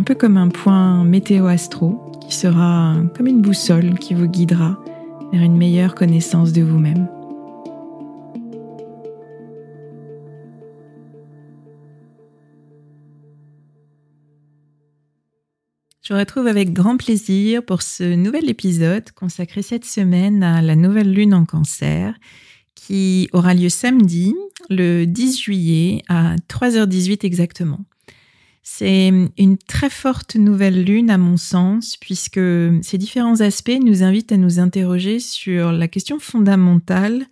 un peu comme un point météo-astro qui sera comme une boussole qui vous guidera vers une meilleure connaissance de vous-même. Je vous retrouve avec grand plaisir pour ce nouvel épisode consacré cette semaine à la nouvelle lune en cancer qui aura lieu samedi le 10 juillet à 3h18 exactement. C'est une très forte nouvelle lune à mon sens, puisque ces différents aspects nous invitent à nous interroger sur la question fondamentale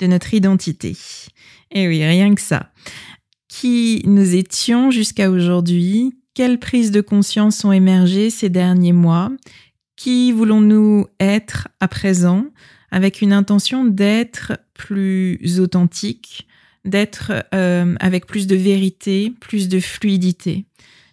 de notre identité. Et oui, rien que ça. Qui nous étions jusqu'à aujourd'hui Quelles prises de conscience ont émergé ces derniers mois Qui voulons-nous être à présent avec une intention d'être plus authentique, d'être euh, avec plus de vérité, plus de fluidité.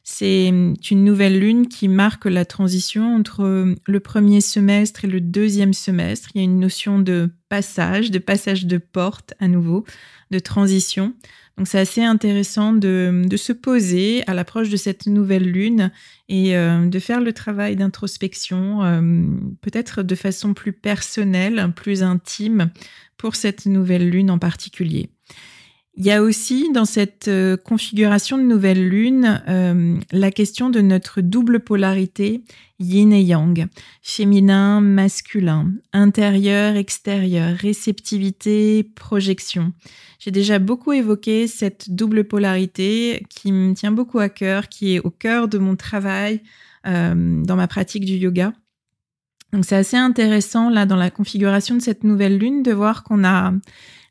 C'est une nouvelle lune qui marque la transition entre le premier semestre et le deuxième semestre. Il y a une notion de passage, de passage de porte à nouveau, de transition. Donc c'est assez intéressant de, se poser à l'approche de cette nouvelle lune et euh, de faire le travail d'introspection, peut-être de façon plus personnelle, plus intime pour cette nouvelle lune en particulier. Il y a aussi dans cette euh, configuration de nouvelle lune euh, la question de notre double polarité yin et yang, féminin, masculin, intérieur, extérieur, réceptivité, projection. J'ai déjà beaucoup évoqué cette double polarité qui me tient beaucoup à cœur, qui est au cœur de mon travail euh, dans ma pratique du yoga. Donc c'est assez intéressant là dans la configuration de cette nouvelle lune de voir qu'on a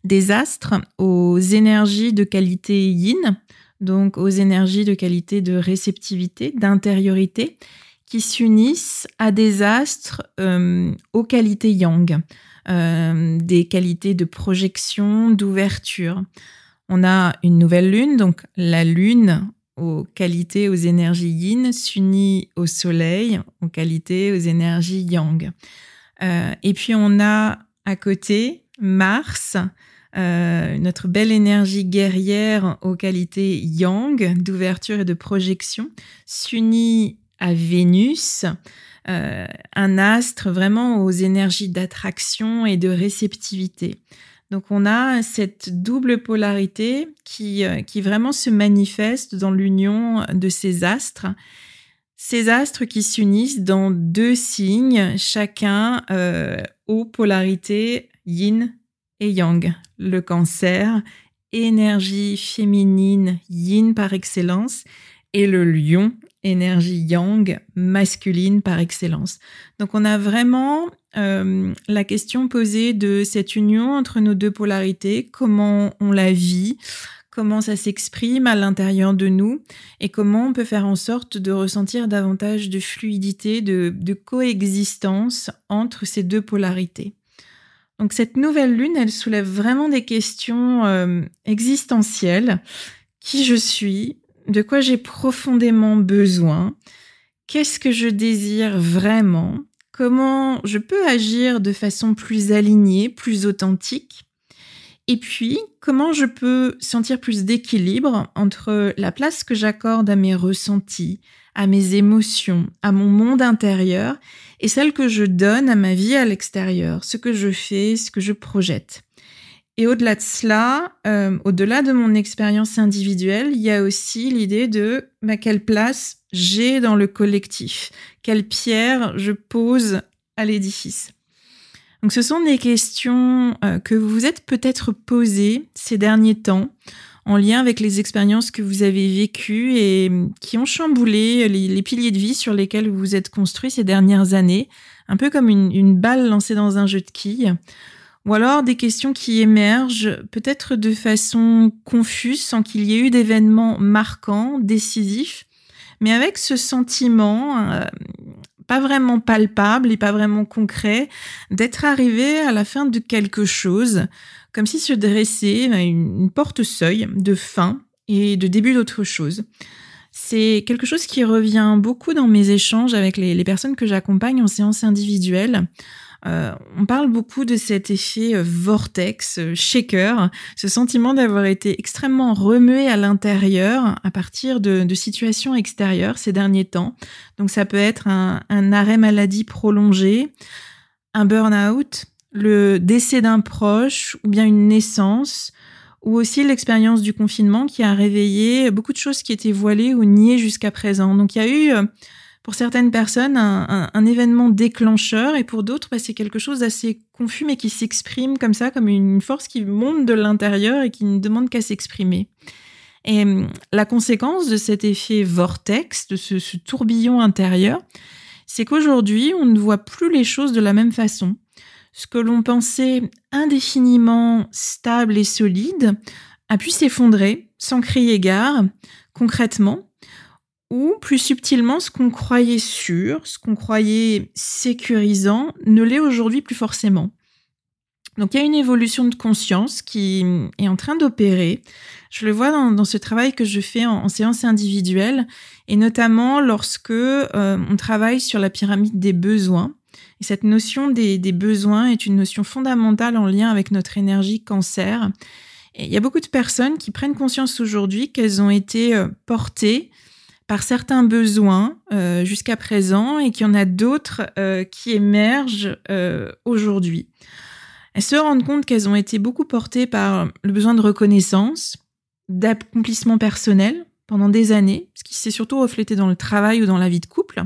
des astres aux énergies de qualité yin, donc aux énergies de qualité de réceptivité, d'intériorité, qui s'unissent à des astres euh, aux qualités yang, euh, des qualités de projection, d'ouverture. On a une nouvelle lune, donc la lune aux qualités, aux énergies yin, s'unit au soleil, aux qualités, aux énergies yang. Euh, et puis on a à côté Mars, euh, notre belle énergie guerrière aux qualités yang, d'ouverture et de projection, s'unit à Vénus, euh, un astre vraiment aux énergies d'attraction et de réceptivité. Donc on a cette double polarité qui, euh, qui vraiment se manifeste dans l'union de ces astres. Ces astres qui s'unissent dans deux signes, chacun aux polarités yin et yang. Le cancer, énergie féminine yin par excellence, et le lion, énergie yang, masculine par excellence. Donc on a vraiment euh, la question posée de cette union entre nos deux polarités, comment on la vit, comment ça s'exprime à l'intérieur de nous et comment on peut faire en sorte de ressentir davantage de fluidité, de, coexistence entre ces deux polarités. Donc cette nouvelle lune, elle soulève vraiment des questions euh, existentielles. Qui je suis? De quoi j'ai profondément besoin? Qu'est-ce que je désire vraiment? Comment je peux agir de façon plus alignée, plus authentique? Et puis, comment je peux sentir plus d'équilibre entre la place que j'accorde à mes ressentis, à mes émotions, à mon monde intérieur, et celle que je donne à ma vie à l'extérieur, ce que je fais, ce que je projette. Et au-delà de cela, euh, au-delà de mon expérience individuelle, il y a aussi l'idée de bah, quelle place j'ai dans le collectif, quelle pierre je pose à l'édifice. Donc ce sont des questions euh, que vous vous êtes peut-être posées ces derniers temps en lien avec les expériences que vous avez vécues et qui ont chamboulé les, piliers de vie sur lesquels vous vous êtes construit ces dernières années, un peu comme une, une balle lancée dans un jeu de quilles. Ou alors des questions qui émergent peut-être de façon confuse sans qu'il y ait eu d'événements marquants, décisifs, mais avec ce sentiment euh, pas vraiment palpable et pas vraiment concret d'être arrivé à la fin de quelque chose, comme si se dressait une porte-seuil de fin et de début d'autre chose. C'est quelque chose qui revient beaucoup dans mes échanges avec les, personnes que j'accompagne en séance individuelle. Euh, on parle beaucoup de cet effet euh, vortex, euh, shaker, ce sentiment d'avoir été extrêmement remué à l'intérieur à partir de, situations extérieures ces derniers temps. Donc ça peut être un, un arrêt maladie prolongé, un burn-out, le décès d'un proche ou bien une naissance ou aussi l'expérience du confinement qui a réveillé beaucoup de choses qui étaient voilées ou niées jusqu'à présent. Donc il y a eu pour certaines personnes un, événement déclencheur et pour d'autres bah, c'est quelque chose d'assez confus mais qui s'exprime comme ça, comme une force qui monte de l'intérieur et qui ne demande qu'à s'exprimer. Et hum, la conséquence de cet effet vortex, de ce tourbillon intérieur, c'est qu'aujourd'hui on ne voit plus les choses de la même façon. Ce que l'on pensait indéfiniment stable et solide a pu s'effondrer sans crier gare, concrètement, ou plus subtilement, ce qu'on croyait sûr, ce qu'on croyait sécurisant, ne l'est aujourd'hui plus forcément. Donc il y a une évolution de conscience qui est en train d'opérer. Je le vois dans, ce travail que je fais en, séance individuelle, et notamment lorsque euh, on travaille sur la pyramide des besoins. Et cette notion des, besoins est une notion fondamentale en lien avec notre énergie cancer. Il y a beaucoup de personnes qui prennent conscience aujourd'hui qu'elles ont été euh, portées par certains besoins euh, jusqu'à présent et qu'il y en a d'autres euh, qui émergent aujourd'hui. Elles se rendent compte qu'elles ont été beaucoup portées par le besoin de reconnaissance, d'accomplissement personnel pendant des années, ce qui s'est surtout reflété dans le travail ou dans la vie de couple,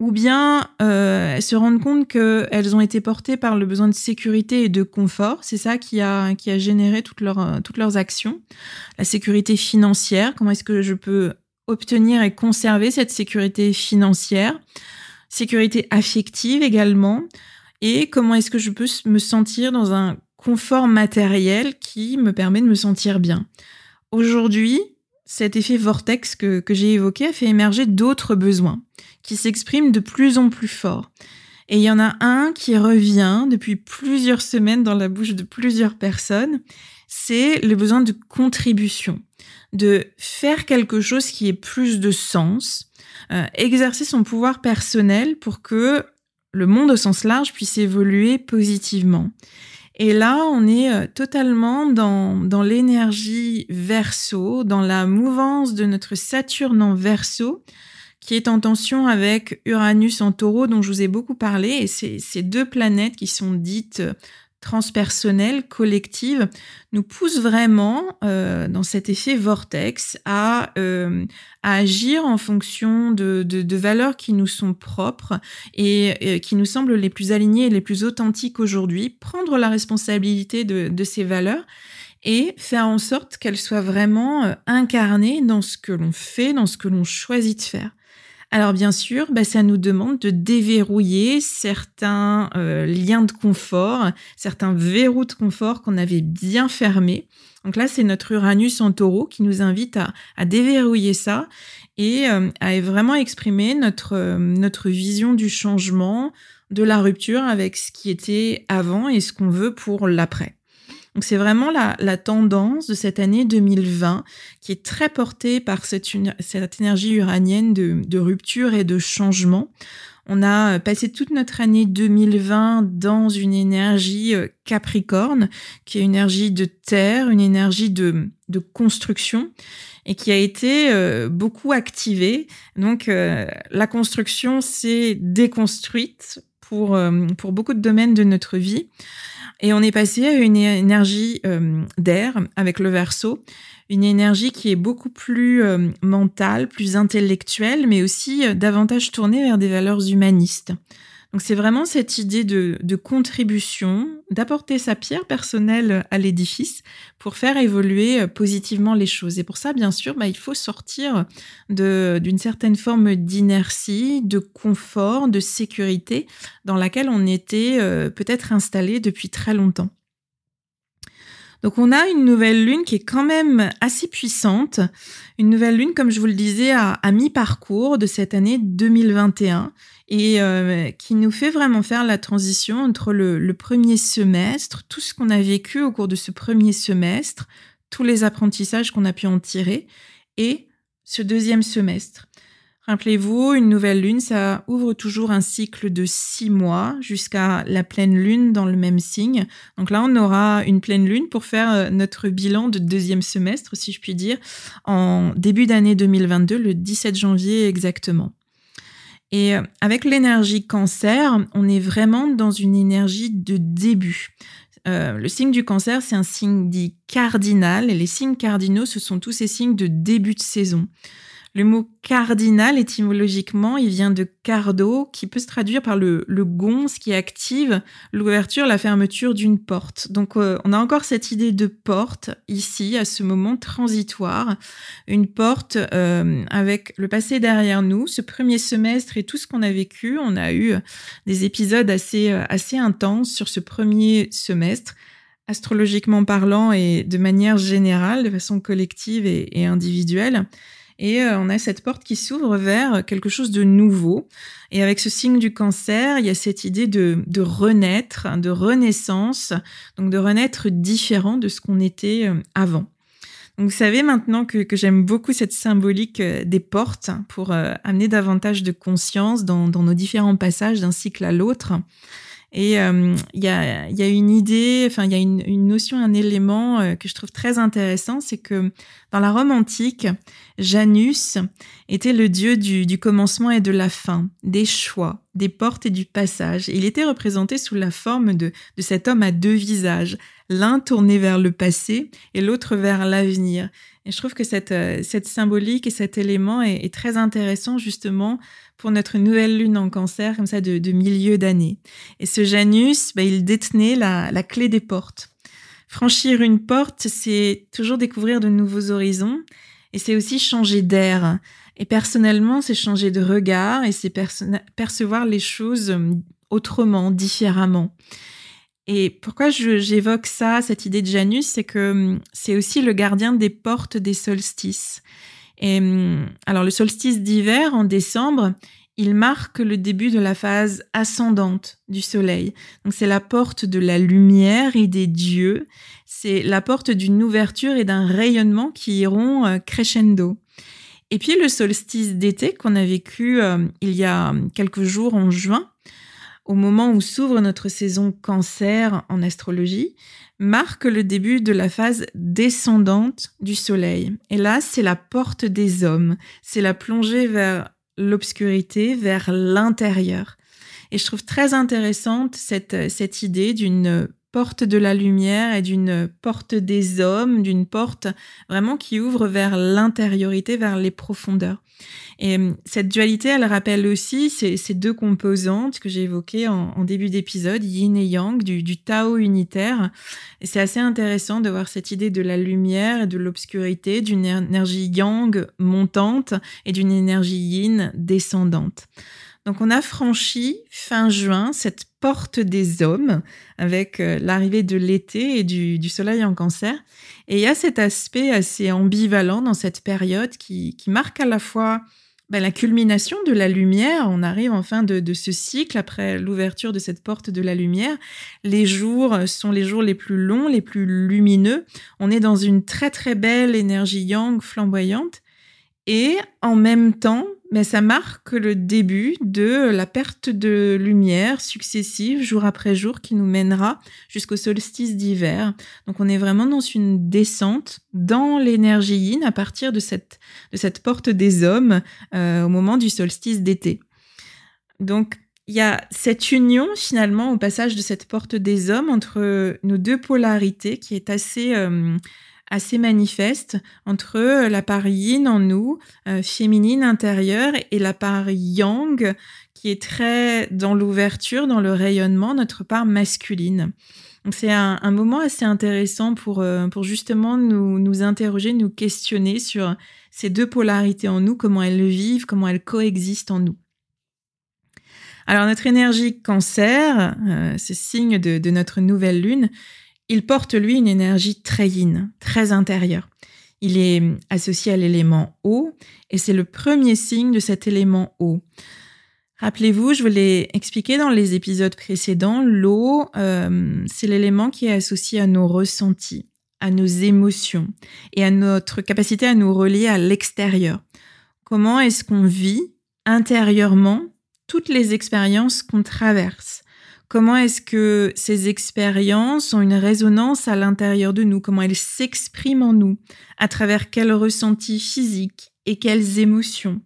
ou bien elles se rendent compte qu'elles ont été portées par le besoin de sécurité et de confort. C'est ça qui a, qui a généré toutes leurs, toutes leurs actions. La sécurité financière, comment est-ce que je peux obtenir et conserver cette sécurité financière, sécurité affective également, et comment est-ce que je peux me sentir dans un confort matériel qui me permet de me sentir bien? Aujourd'hui, cet effet vortex que, que j'ai évoqué a fait émerger d'autres besoins qui de plus en plus fort. Et il y en a un qui revient depuis plusieurs semaines dans la bouche de plusieurs personnes, c'est le besoin de contribution de faire quelque chose qui ait plus de sens, euh, exercer son pouvoir personnel pour que le monde au sens large puisse évoluer positivement. Et là, on est euh, totalement dans, dans l'énergie verso, dans la mouvance de notre Saturne en verso, qui est en tension avec Uranus en taureau, dont je vous ai beaucoup parlé. Et ces deux planètes qui sont dites transpersonnelle, collective, nous pousse vraiment euh, dans cet effet vortex à, euh, agir en fonction de, valeurs qui nous sont propres et euh, qui nous semblent les plus alignées et les plus authentiques aujourd'hui, prendre la responsabilité de, de ces valeurs et faire en sorte qu'elles soient vraiment incarnées dans ce que l'on fait, dans ce que l'on choisit de faire. Alors bien sûr, bah, ça nous demande de déverrouiller certains euh, liens de confort, certains verrous de confort qu'on avait bien fermés. Donc là, c'est notre Uranus en taureau qui nous invite à, déverrouiller ça et euh, à vraiment exprimer notre, euh, notre vision du changement, de la rupture avec ce qui était avant et ce qu'on veut pour l'après. Donc c'est vraiment la, tendance de cette année 2020 qui est très portée par cette, énergie uranienne de, rupture et de changement. On a passé toute notre année 2020 dans une énergie euh, capricorne, qui est une énergie de terre, une énergie de, construction et qui a été euh, beaucoup activée. Donc euh, la construction s'est déconstruite pour beaucoup de domaines de notre vie. Et on est passé à une énergie euh, d'air avec le verso, une énergie qui est beaucoup plus euh, mentale, plus intellectuelle, mais aussi euh, davantage tournée vers des valeurs humanistes. Donc c'est vraiment cette idée de, contribution, d'apporter sa pierre personnelle à l'édifice pour faire évoluer euh, positivement les choses. Et pour ça, bien sûr, bah, il faut sortir d'une certaine forme d'inertie, de confort, de sécurité dans laquelle on était euh, peut-être installé depuis très longtemps. Donc on a une nouvelle lune qui est quand même assez puissante, une nouvelle lune, comme je vous le disais, à, mi-parcours de cette année 2021 et euh, qui nous fait vraiment faire la transition entre le, premier semestre, tout ce qu'on a vécu au cours de ce premier semestre, tous les apprentissages qu'on a pu en tirer, et ce deuxième semestre. Rappelez-vous, une nouvelle lune, ça ouvre toujours un cycle de six mois jusqu'à la pleine lune dans le même signe. Donc là, on aura une pleine lune pour faire euh, notre bilan de deuxième semestre, si je puis dire, en début d'année 2022, le 17 janvier exactement. Et euh, avec l'énergie cancer, on est vraiment dans une énergie de début. Euh, le signe du cancer, c'est un signe dit cardinal, et les signes cardinaux, ce sont tous ces signes de début de saison. Le mot cardinal, étymologiquement, il vient de cardo, qui peut se traduire par le, le gonce qui active l'ouverture, la fermeture d'une porte. Donc, euh, on a encore cette idée de porte ici, à ce moment transitoire. Une porte euh, avec le passé derrière nous, ce premier semestre et tout ce qu'on a vécu. On a eu des épisodes assez, euh, assez intenses sur ce premier semestre astrologiquement parlant et de manière générale, de façon collective et individuelle. Et euh, on a cette porte qui s'ouvre vers quelque chose de nouveau. Et avec ce signe du cancer, il y a cette idée de, renaître, de renaissance, donc de renaître différent de ce qu'on était euh, avant. Donc vous savez maintenant que, j'aime beaucoup cette symbolique euh, des portes pour amener davantage de conscience dans nos différents passages d'un cycle à l'autre. Et euh, il y, a, y, a, une idée, enfin il y a une, une, notion, un élément euh, que je trouve très intéressant, c'est que dans la Rome antique, Janus était le dieu du, du, commencement et de la fin, des choix, des portes et du passage. il était représenté sous la forme de, de cet homme à deux visages, l'un tourné vers le passé et l'autre vers l'avenir. Et je trouve que cette, euh, cette symbolique et cet élément est, très intéressant justement pour notre nouvelle lune en cancer, comme ça, de, milieu d'année. Et ce Janus, bah, il détenait la, la clé des portes. Franchir une porte, c'est toujours découvrir de nouveaux horizons et c'est aussi changer d'air. Et personnellement, c'est changer de regard et c'est percevoir les choses euh, autrement, différemment. Et pourquoi j'évoque ça, cette idée de Janus, c'est que hum, c'est aussi le gardien des portes des solstices. Et hum, alors le solstice d'hiver en décembre, il marque le début de la phase ascendante du soleil. Donc c'est la porte de la lumière et des dieux, c'est la porte d'une ouverture et d'un rayonnement qui iront euh, crescendo. Et puis le solstice d'été qu'on a vécu euh, il y a quelques jours en juin, au moment où s'ouvre notre saison cancer en astrologie, marque le début de la phase descendante du Soleil. Et là, c'est la porte des hommes, c'est la plongée vers l'obscurité, vers l'intérieur. Et je trouve très intéressante cette, cette idée d'une porte de la lumière et d'une porte des hommes, d'une porte vraiment qui ouvre vers l'intériorité, vers les profondeurs. Et euh, cette dualité, elle rappelle aussi ces, deux composantes que j'ai évoquées en, début d'épisode, yin et yang, du, Tao unitaire. C'est assez intéressant de voir cette idée de la lumière et de l'obscurité, d'une énergie yang montante et d'une énergie yin descendante. Donc on a franchi fin juin cette porte des hommes avec euh, l'arrivée de l'été et du, soleil en cancer. Et il y a cet aspect assez ambivalent dans cette période qui, marque à la fois ben, la culmination de la lumière. On arrive en fin de, de ce cycle après l'ouverture de cette porte de la lumière. Les jours sont les jours les plus longs, les plus lumineux. On est dans une très très belle énergie yang flamboyante. Et en même temps, mais ça marque le début de la perte de lumière successive jour après jour qui nous mènera jusqu'au solstice d'hiver. Donc on est vraiment dans une descente dans l'énergie yin à partir de cette, porte des hommes euh, au moment du solstice d'été. Donc il y a cette union finalement au passage de cette porte des hommes entre nos deux polarités qui est assez... Euh, assez manifeste entre euh, la part yin en nous, euh, féminine intérieure, et la part yang qui est très dans l'ouverture, dans le rayonnement, notre part masculine. C'est un, moment assez intéressant pour, euh, pour justement nous, nous interroger, nous questionner sur ces deux polarités en nous, comment elles vivent, comment elles coexistent en nous. Alors notre énergie cancer, ce signe de, notre nouvelle lune, il porte, lui, une énergie très yin, très intérieure. Il est associé à l'élément eau et c'est le premier signe de cet élément eau. Rappelez-vous, je vous l'ai expliqué dans les épisodes précédents, l'eau, c'est l'élément qui est associé à nos ressentis, à nos émotions et à notre capacité à nous relier à l'extérieur. Comment est-ce qu'on vit intérieurement toutes les expériences qu'on traverse? Comment est-ce que ces expériences ont une résonance à l'intérieur de nous? Comment elles s'expriment en nous? À travers quels ressentis physiques et quelles émotions?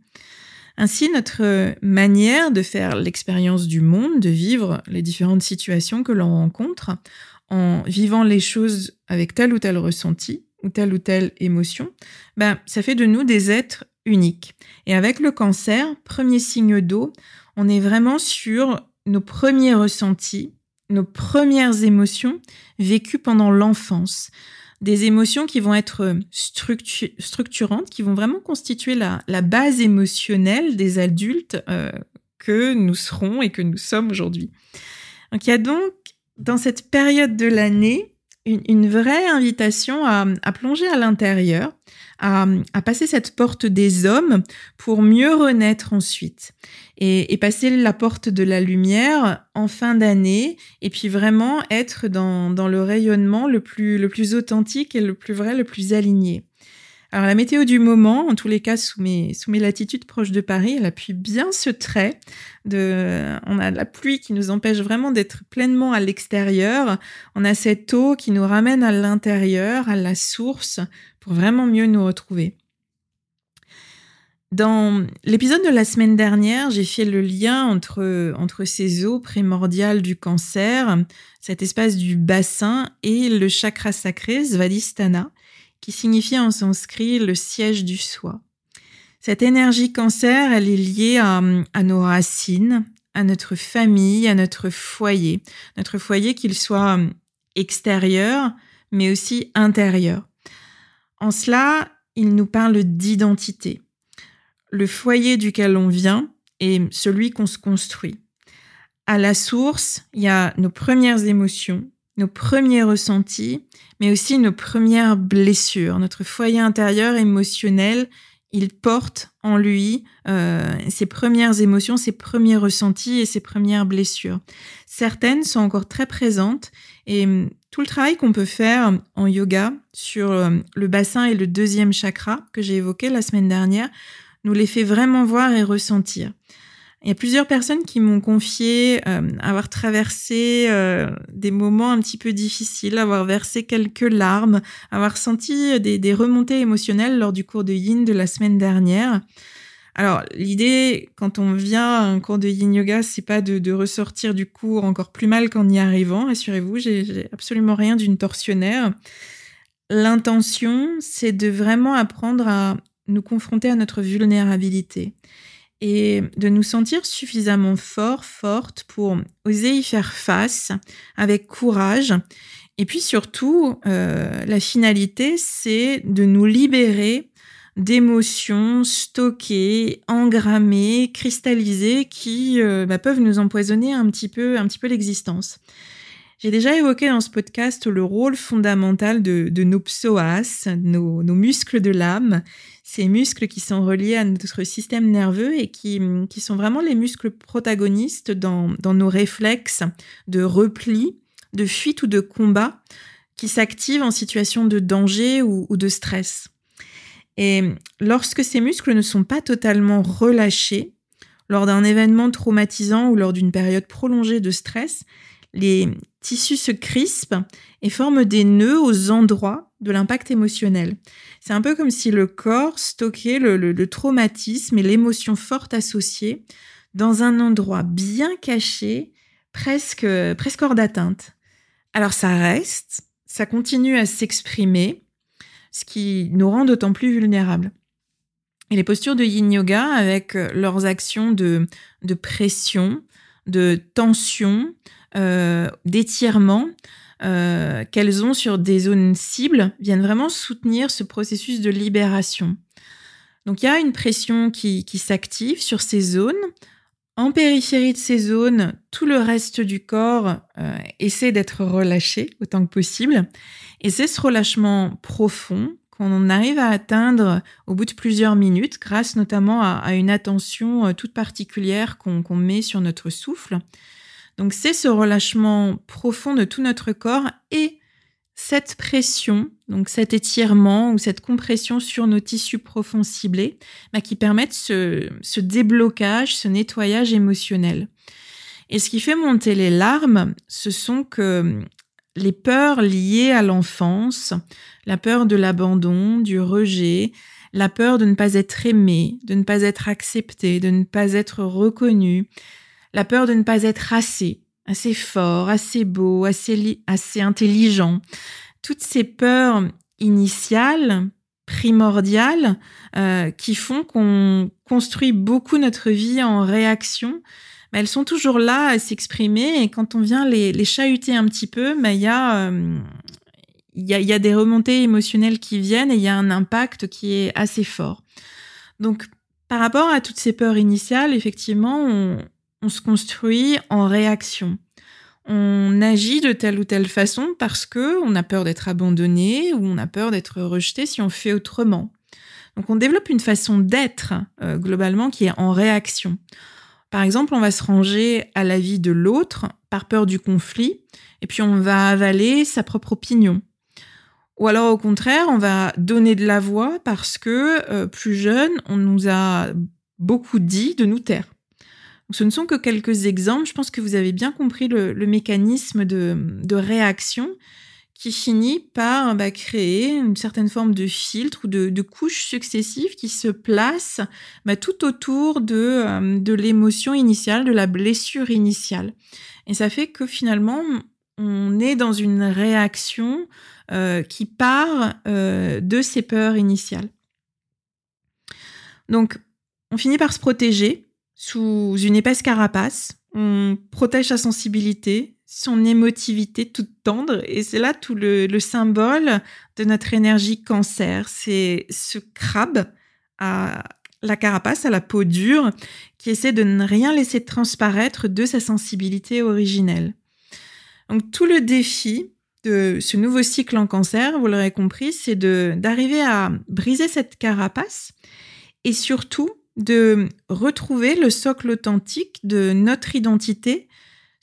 Ainsi, notre manière de faire l'expérience du monde, de vivre les différentes situations que l'on rencontre, en vivant les choses avec tel ou tel ressenti ou telle ou telle émotion, ben, ça fait de nous des êtres uniques. Et avec le cancer, premier signe d'eau, on est vraiment sur nos premiers ressentis, nos premières émotions vécues pendant l'enfance. Des émotions qui vont être structurantes, qui vont vraiment constituer la, base émotionnelle des adultes euh, que nous serons et que nous sommes aujourd'hui. Donc il y a donc dans cette période de l'année une, vraie invitation à, plonger à l'intérieur, à, passer cette porte des hommes pour mieux renaître ensuite et, passer la porte de la lumière en fin d'année et puis vraiment être dans, dans, le rayonnement le plus, le plus authentique et le plus vrai, le plus aligné. Alors la météo du moment, en tous les cas sous mes, sous mes latitudes proches de Paris, elle appuie bien ce trait. De, on a la pluie qui nous empêche vraiment d'être pleinement à l'extérieur. On a cette eau qui nous ramène à l'intérieur, à la source, pour vraiment mieux nous retrouver. Dans l'épisode de la semaine dernière, j'ai fait le lien entre, entre ces eaux primordiales du cancer, cet espace du bassin et le chakra sacré, Svadhisthana, qui signifie en sanskrit le siège du soi. Cette énergie cancer, elle est liée à, nos racines, à notre famille, à notre foyer. Notre foyer, qu'il soit extérieur, mais aussi intérieur. En cela, il nous parle d'identité. Le foyer duquel on vient est celui qu'on se construit. À la source, il y a nos premières émotions, nos premiers ressentis, mais aussi nos premières blessures. Notre foyer intérieur émotionnel, il porte en lui euh, ses premières émotions, ses premiers ressentis et ses premières blessures. Certaines sont encore très présentes et hum, tout le travail qu'on peut faire en yoga sur euh, le bassin et le deuxième chakra que j'ai évoqué la semaine dernière nous les fait vraiment voir et ressentir. Il y a plusieurs personnes qui m'ont confié euh, avoir traversé euh, des moments un petit peu difficiles, avoir versé quelques larmes, avoir senti des, remontées émotionnelles lors du cours de Yin de la semaine dernière. Alors, l'idée, quand on vient à un cours de yin yoga, c'est pas de, ressortir du cours encore plus mal qu'en y arrivant. Rassurez-vous, j'ai absolument rien d'une torsionnaire. L'intention, c'est de vraiment apprendre à nous confronter à notre vulnérabilité et de nous sentir suffisamment fort, forte pour oser y faire face avec courage. Et puis surtout, euh, la finalité, c'est de nous libérer d'émotions stockées, engrammées, cristallisées qui euh, bah, peuvent nous empoisonner un petit peu, un petit peu l'existence. J'ai déjà évoqué dans ce podcast le rôle fondamental de, nos psoas, nos, muscles de l'âme, ces muscles qui sont reliés à notre système nerveux et qui, sont vraiment les muscles protagonistes dans, nos réflexes de repli, de fuite ou de combat qui s'activent en situation de danger ou de stress. Et lorsque ces muscles ne sont pas totalement relâchés, lors d'un événement traumatisant ou lors d'une période prolongée de stress, les tissus se crispent et forment des nœuds aux endroits de l'impact émotionnel. C'est un peu comme si le corps stockait le, traumatisme et l'émotion forte associée dans un endroit bien caché, presque, hors d'atteinte. Alors ça reste, ça continue à s'exprimer, ce qui nous rend d'autant plus vulnérables. Et les postures de yin yoga, avec leurs actions de, pression, de tension, d'étirement euh, qu'elles ont sur des zones cibles, viennent vraiment soutenir ce processus de libération. Donc il y a une pression qui, qui s'active sur ces zones. En périphérie de ces zones, tout le reste du corps essaie d'être relâché autant que possible. Et c'est ce relâchement profond qu'on arrive à atteindre au bout de plusieurs minutes, grâce notamment à, une attention euh, toute particulière qu'on met sur notre souffle. Donc c'est ce relâchement profond de tout notre corps et cette pression, donc cet étirement ou cette compression sur nos tissus profonds ciblés, bah, qui permettent ce, ce déblocage, ce nettoyage émotionnel. Et ce qui fait monter les larmes, ce sont que les peurs liées à l'enfance, la peur de l'abandon, du rejet, la peur de ne pas être aimé, de ne pas être accepté, de ne pas être reconnu, la peur de ne pas être assez, assez fort, assez beau, assez, assez intelligent. Toutes ces peurs initiales, primordiales, euh, qui font qu'on construit beaucoup notre vie en réaction elles sont toujours là à s'exprimer et quand on vient les, chahuter un petit peu, il y, a, y, a, y a des remontées émotionnelles qui viennent et il y a un impact qui est assez fort. Donc, par rapport à toutes ces peurs initiales, effectivement, on, on se construit en réaction. On agit de telle ou telle façon parce que on a peur d'être abandonné ou on a peur d'être rejeté si on fait autrement. Donc on développe une façon d'être euh, globalement qui est en réaction. Par exemple, on va se ranger à l'avis de l'autre par peur du conflit, et puis on va avaler sa propre opinion. Ou alors au contraire, on va donner de la voix parce que euh, plus jeune, on nous a beaucoup dit de nous taire. Ce ne sont que quelques exemples. Je pense que vous avez bien compris le, mécanisme de réaction qui finit par bah, créer une certaine forme de filtre ou de, couches successives qui se placent bah, tout autour de, euh, de l'émotion initiale, de la blessure initiale. Et ça fait que finalement, on est dans une réaction euh, qui part euh, de ces peurs initiales. Donc, on finit par se protéger sous une épaisse carapace. On protège sa sensibilité, son émotivité toute tendre. Et c'est là tout le, symbole de notre énergie cancer. C'est ce crabe à la carapace, à la peau dure, qui essaie de ne rien laisser transparaître de sa sensibilité originelle. Donc tout le défi de ce nouveau cycle en cancer, vous l'aurez compris, c'est d'arriver à briser cette carapace et surtout de retrouver le socle authentique de notre identité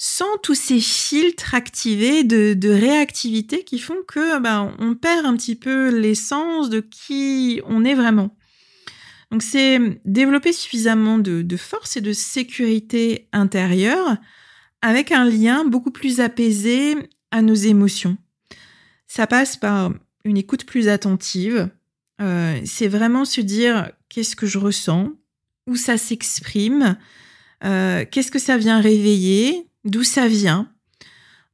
sans tous ces filtres activés de, réactivité qui font que ben, on perd un petit peu l'essence de qui on est vraiment. Donc c'est développer suffisamment de, force et de sécurité intérieure avec un lien beaucoup plus apaisé à nos émotions. Ça passe par une écoute plus attentive. Euh, c'est vraiment se dire qu'est-ce que je ressens, où ça s'exprime, euh, qu'est-ce que ça vient réveiller, d'où ça vient.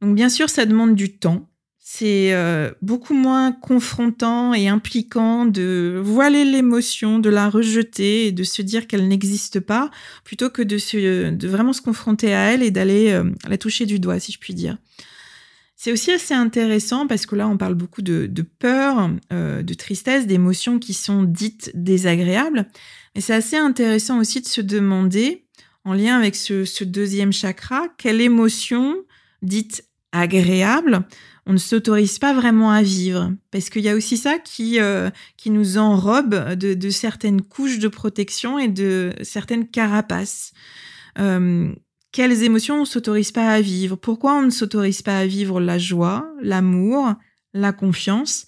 Donc bien sûr, ça demande du temps. C'est euh, beaucoup moins confrontant et impliquant de voiler l'émotion, de la rejeter et de se dire qu'elle n'existe pas, plutôt que de, de vraiment se confronter à elle et d'aller euh, la toucher du doigt, si je puis dire. C'est aussi assez intéressant parce que là, on parle beaucoup de, peur, de tristesse, d'émotions qui sont dites désagréables. Mais c'est assez intéressant aussi de se demander en lien avec ce, deuxième chakra, quelle émotion dite agréable on ne s'autorise pas vraiment à vivre. Parce qu'il y a aussi ça qui euh, qui nous enrobe de, certaines couches de protection et de certaines carapaces. Euh, quelles émotions on s'autorise pas à vivre? Pourquoi on ne s'autorise pas à vivre la joie, l'amour, la confiance?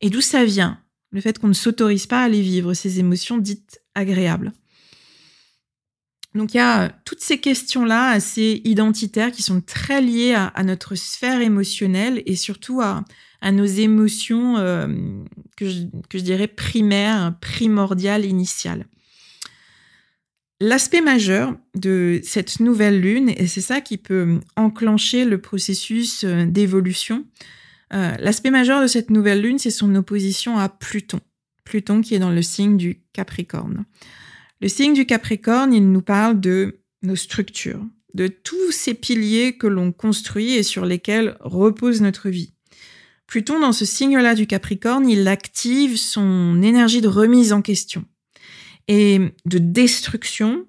Et d'où ça vient? Le fait qu'on ne s'autorise pas à les vivre ces émotions dites agréables. Donc il y a toutes ces questions-là assez identitaires qui sont très liées à, notre sphère émotionnelle et surtout à, nos émotions euh, que, je, dirais primaires, primordiales, initiales. L'aspect majeur de cette nouvelle lune, et c'est ça qui peut enclencher le processus euh, d'évolution, euh, l'aspect majeur de cette nouvelle lune, c'est son opposition à Pluton. Pluton qui est dans le signe du Capricorne. Le signe du Capricorne, il nous parle de nos structures, de tous ces piliers que l'on construit et sur lesquels repose notre vie. Pluton, dans ce signe-là du Capricorne, il active son énergie de remise en question et de destruction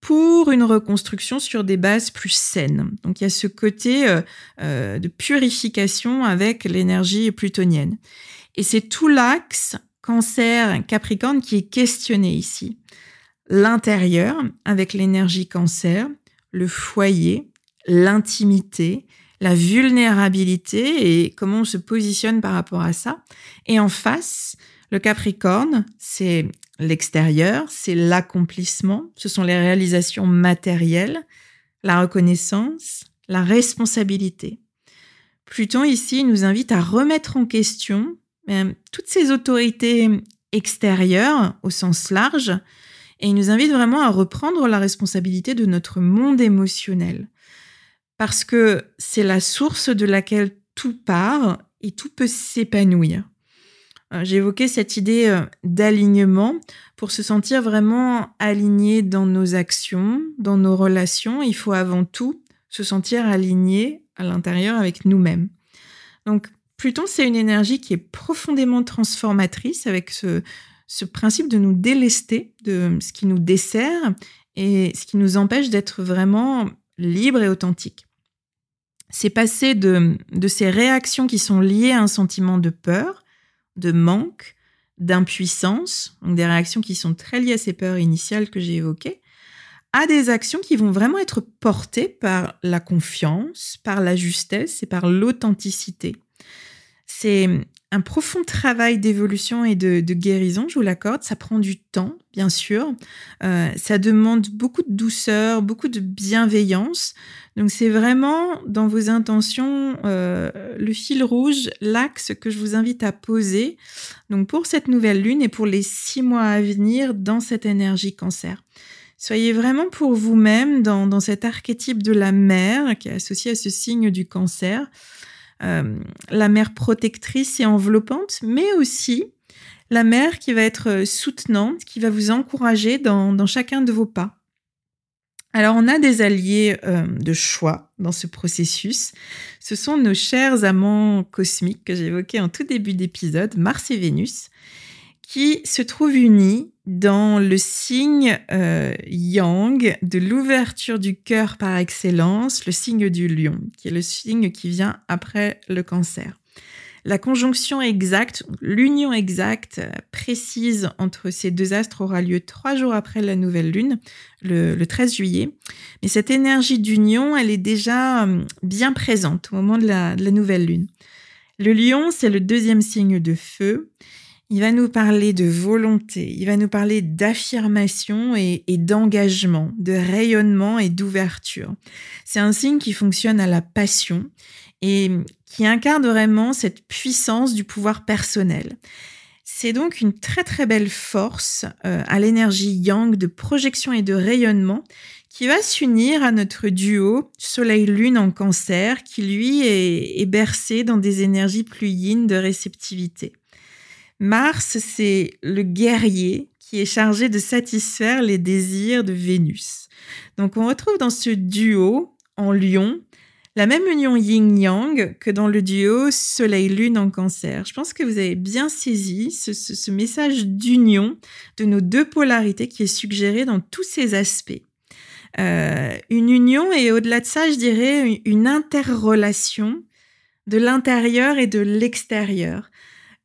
pour une reconstruction sur des bases plus saines. Donc il y a ce côté euh, euh, de purification avec l'énergie plutonienne. Et c'est tout l'axe cancer-capricorne qui est questionné ici l'intérieur avec l'énergie cancer, le foyer, l'intimité, la vulnérabilité et comment on se positionne par rapport à ça. Et en face, le Capricorne, c'est l'extérieur, c'est l'accomplissement, ce sont les réalisations matérielles, la reconnaissance, la responsabilité. Pluton ici nous invite à remettre en question toutes ces autorités extérieures au sens large et il nous invite vraiment à reprendre la responsabilité de notre monde émotionnel. Parce que c'est la source de laquelle tout part et tout peut s'épanouir. Euh, évoqué cette idée euh, d'alignement. Pour se sentir vraiment aligné dans nos actions, dans nos relations, il faut avant tout se sentir aligné à l'intérieur avec nous-mêmes. Donc, Pluton, c'est une énergie qui est profondément transformatrice avec ce, principe de nous délester de ce qui nous dessert et ce qui nous empêche d'être vraiment libre et authentique. C'est passer de, de ces réactions qui sont liées à un sentiment de peur, de manque, d'impuissance, donc des réactions qui sont très liées à ces peurs initiales que j'ai évoquées, à des actions qui vont vraiment être portées par la confiance, par la justesse et par l'authenticité. C'est un profond travail d'évolution et de, guérison, je vous l'accorde. Ça prend du temps, bien sûr. Euh, ça demande beaucoup de douceur, beaucoup de bienveillance. Donc c'est vraiment dans vos intentions euh, le fil rouge, l'axe que je vous invite à poser. Donc pour cette nouvelle lune et pour les six mois à venir dans cette énergie cancer. Soyez vraiment pour vous-même dans, dans cet archétype de la mère qui est associé à ce signe du cancer. Euh, la mère protectrice et enveloppante, mais aussi la mère qui va être soutenante, qui va vous encourager dans, chacun de vos pas. Alors on a des alliés euh, de choix dans ce processus. Ce sont nos chers amants cosmiques que j'évoquais en tout début d'épisode, Mars et Vénus, qui se trouvent unis dans le signe euh, yang de l'ouverture du cœur par excellence, le signe du lion, qui est le signe qui vient après le cancer. La conjonction exacte, l'union exacte, précise entre ces deux astres aura lieu trois jours après la nouvelle lune, le, 13 juillet. Mais cette énergie d'union, elle est déjà euh, bien présente au moment de la nouvelle lune. Le lion, c'est le deuxième signe de feu. Il va nous parler de volonté, il va nous parler d'affirmation et, d'engagement, de rayonnement et d'ouverture. C'est un signe qui fonctionne à la passion et qui incarne vraiment cette puissance du pouvoir personnel. C'est donc une très très belle force euh, à l'énergie yang de projection et de rayonnement qui va s'unir à notre duo Soleil-Lune en cancer qui lui est, est, bercé dans des énergies plus yin de réceptivité. Mars, c'est le guerrier qui est chargé de satisfaire les désirs de Vénus. Donc on retrouve dans ce duo en lion la même union yin-yang que dans le duo Soleil-Lune en cancer. Je pense que vous avez bien saisi ce, message d'union de nos deux polarités qui est suggéré dans tous ces aspects. Euh, une union et au-delà de ça, je dirais une interrelation de l'intérieur et de l'extérieur.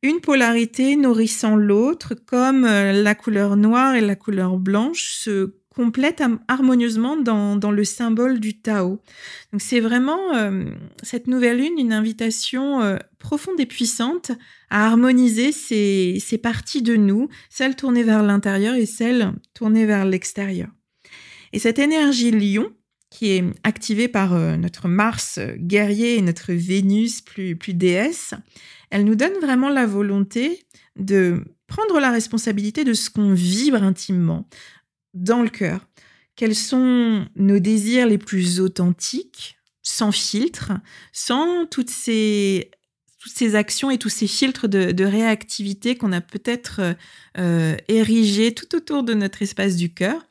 Une polarité nourrissant l'autre, comme euh, la couleur noire et la couleur blanche se complète harmonieusement dans, le symbole du Tao. Donc c'est vraiment euh, cette nouvelle lune une invitation euh, profonde et puissante à harmoniser ces, parties de nous, celles tournées vers l'intérieur et celles tournées vers l'extérieur. Et cette énergie lion, qui est activée par notre Mars guerrier et notre Vénus plus, plus déesse, elle nous donne vraiment la volonté de prendre la responsabilité de ce qu'on vibre intimement, dans le cœur. Quels sont nos désirs les plus authentiques, sans filtre, sans toutes ces, actions et tous ces filtres de, réactivité qu'on a peut-être euh, érigés tout autour de notre espace du cœur?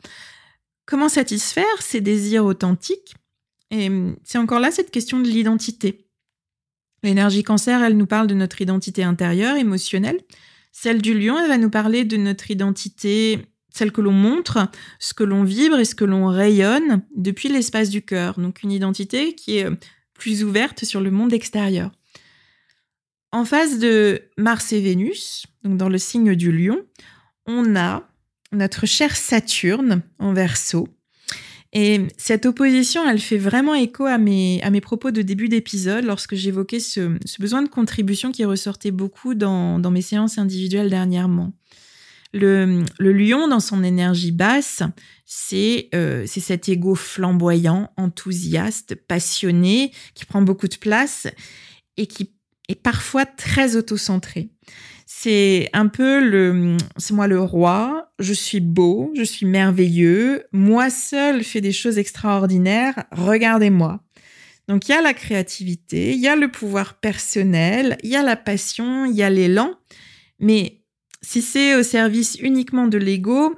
Comment satisfaire ces désirs authentiques? Et c'est encore là cette question de l'identité. L'énergie cancer, elle nous parle de notre identité intérieure, émotionnelle. Celle du lion, elle va nous parler de notre identité celle que l'on montre, ce que l'on vibre et ce que l'on rayonne depuis l'espace du cœur. Donc une identité qui est euh, plus ouverte sur le monde extérieur. En face de Mars et Vénus, donc dans le signe du lion, on a notre cher Saturne en verso. Et cette opposition, elle fait vraiment écho à mes, à mes propos de début d'épisode lorsque j'évoquais ce, besoin de contribution qui ressortait beaucoup dans, dans mes séances individuelles dernièrement. Le, lion, dans son énergie basse, euh, c'est cet ego flamboyant, enthousiaste, passionné, qui prend beaucoup de place et qui est parfois très autocentré. C'est un peu le, c'est moi le roi, je suis beau, je suis merveilleux, moi seul fais des choses extraordinaires, regardez-moi. Donc il y a la créativité, il y a le pouvoir personnel, il y a la passion, il y a l'élan, mais si c'est au service uniquement de l'ego,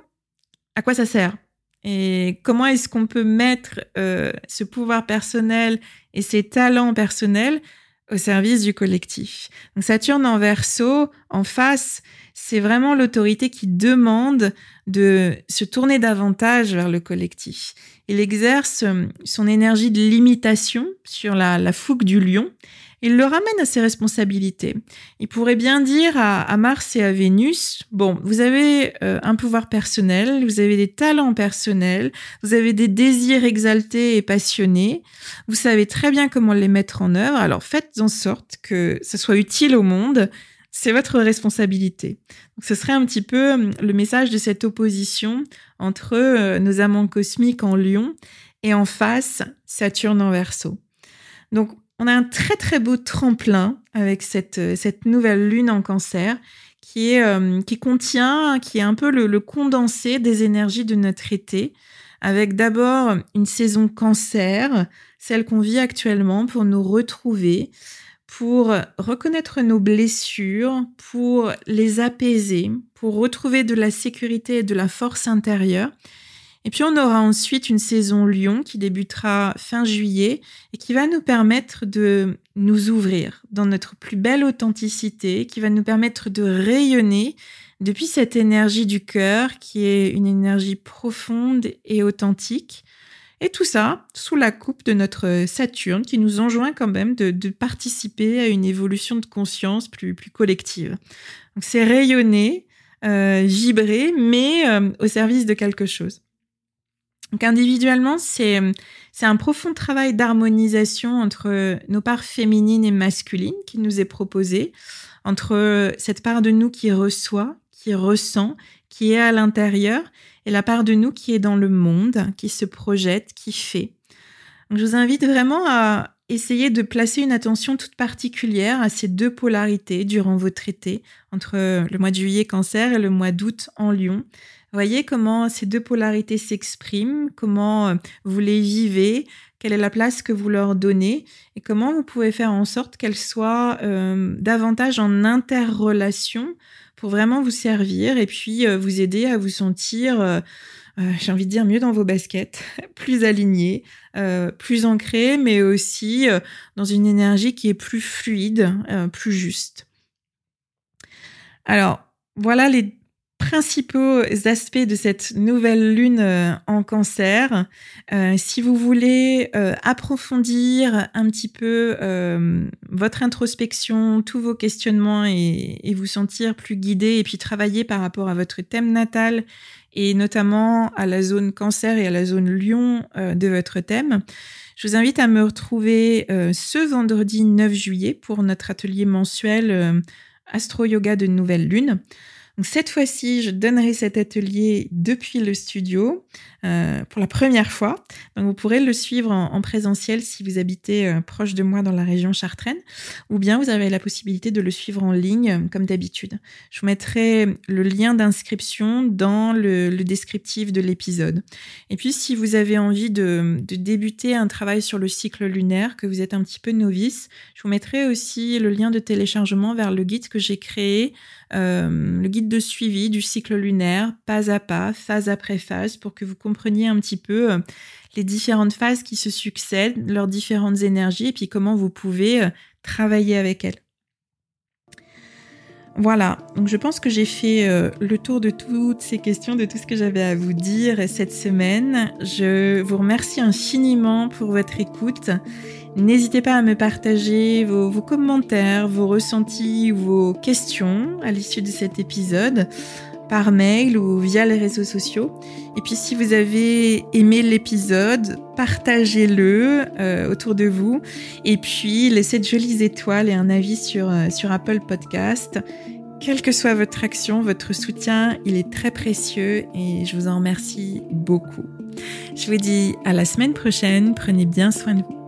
à quoi ça sert? Et comment est-ce qu'on peut mettre euh, ce pouvoir personnel et ces talents personnels au service du collectif Donc Saturne en verso, en face, c'est vraiment l'autorité qui demande de se tourner davantage vers le collectif. Il exerce euh, son énergie de limitation sur la, la fougue du lion il le ramène à ses responsabilités. Il pourrait bien dire à, Mars et à Vénus, bon, vous avez euh, un pouvoir personnel, vous avez des talents personnels, vous avez des désirs exaltés et passionnés, vous savez très bien comment les mettre en œuvre, alors faites en sorte que ce soit utile au monde, c'est votre responsabilité. Donc, ce serait un petit peu euh, le message de cette opposition entre euh, nos amants cosmiques en lion et en face Saturne en verso. Donc on a un très très beau tremplin avec cette, euh, cette nouvelle lune en cancer qui, est, euh, qui contient, qui est un peu le, condensé des énergies de notre été, avec d'abord une saison cancer, celle qu'on vit actuellement, pour nous retrouver, pour reconnaître nos blessures, pour les apaiser, pour retrouver de la sécurité et de la force intérieure et puis on aura ensuite une saison Lyon qui débutera fin juillet et qui va nous permettre de nous ouvrir dans notre plus belle authenticité, qui va nous permettre de rayonner depuis cette énergie du cœur qui est une énergie profonde et authentique. Et tout ça sous la coupe de notre Saturne qui nous enjoint quand même de, participer à une évolution de conscience plus, plus collective. Donc c'est rayonner, euh, vibrer, mais euh, au service de quelque chose. Donc individuellement, c'est un profond travail d'harmonisation entre nos parts féminines et masculines qui nous est proposé, entre cette part de nous qui reçoit, qui ressent, qui est à l'intérieur, et la part de nous qui est dans le monde, qui se projette, qui fait. Je vous invite vraiment à essayez de placer une attention toute particulière à ces deux polarités durant votre été, entre le mois de juillet cancer et le mois d'août en lion. Voyez comment ces deux polarités s'expriment, comment euh, vous les vivez, quelle est la place que vous leur donnez et comment vous pouvez faire en sorte qu'elles soient euh, davantage en interrelation pour vraiment vous servir et puis euh, vous aider à vous sentir, j'ai envie de dire, mieux dans vos baskets, plus aligné, plus ancré, mais aussi dans une énergie qui est plus fluide, plus juste. Alors, voilà les principaux aspects de cette nouvelle lune euh, en cancer. Euh, si vous voulez euh, approfondir un petit peu votre introspection, tous vos questionnements et, vous sentir plus guidé et puis travailler par rapport à votre thème natal et notamment à la zone cancer et à la zone lion de votre thème, je vous invite à me retrouver ce vendredi 9 juillet pour notre atelier mensuel Astro Yoga de Nouvelle Lune. Cette fois-ci, je donnerai cet atelier depuis le studio euh, pour la première fois. Vous pourrez le suivre en, présentiel si vous habitez euh, proche de moi dans la région chartraine, ou bien vous avez la possibilité de le suivre en ligne euh, comme d'habitude. Je vous mettrai le lien d'inscription dans le, descriptif de l'épisode. Et puis si vous avez envie de, débuter un travail sur le cycle lunaire, que vous êtes un petit peu novice, je vous mettrai aussi le lien de téléchargement vers le guide que j'ai créé le guide de suivi du cycle lunaire, pas à pas, phase après phase, pour que vous compreniez un petit peu euh, les différentes phases qui se succèdent, leurs différentes énergies, et puis comment vous pouvez euh, travailler avec elles. Voilà, donc je pense que j'ai fait le tour de toutes ces questions, de tout ce que j'avais à vous dire cette semaine. Je vous remercie infiniment pour votre écoute N'hésitez pas à me partager vos, commentaires, vos ressentis, vos questions à l'issue de cet épisode par mail ou via les réseaux sociaux. Et puis si vous avez aimé l'épisode, partagez-le euh, autour de vous. Et puis laissez de jolies étoiles et un avis sur, euh, sur Apple Podcast. Quelle que soit votre action, votre soutien, il est très précieux et je vous en remercie beaucoup. Je vous dis à la semaine prochaine. Prenez bien soin de vous.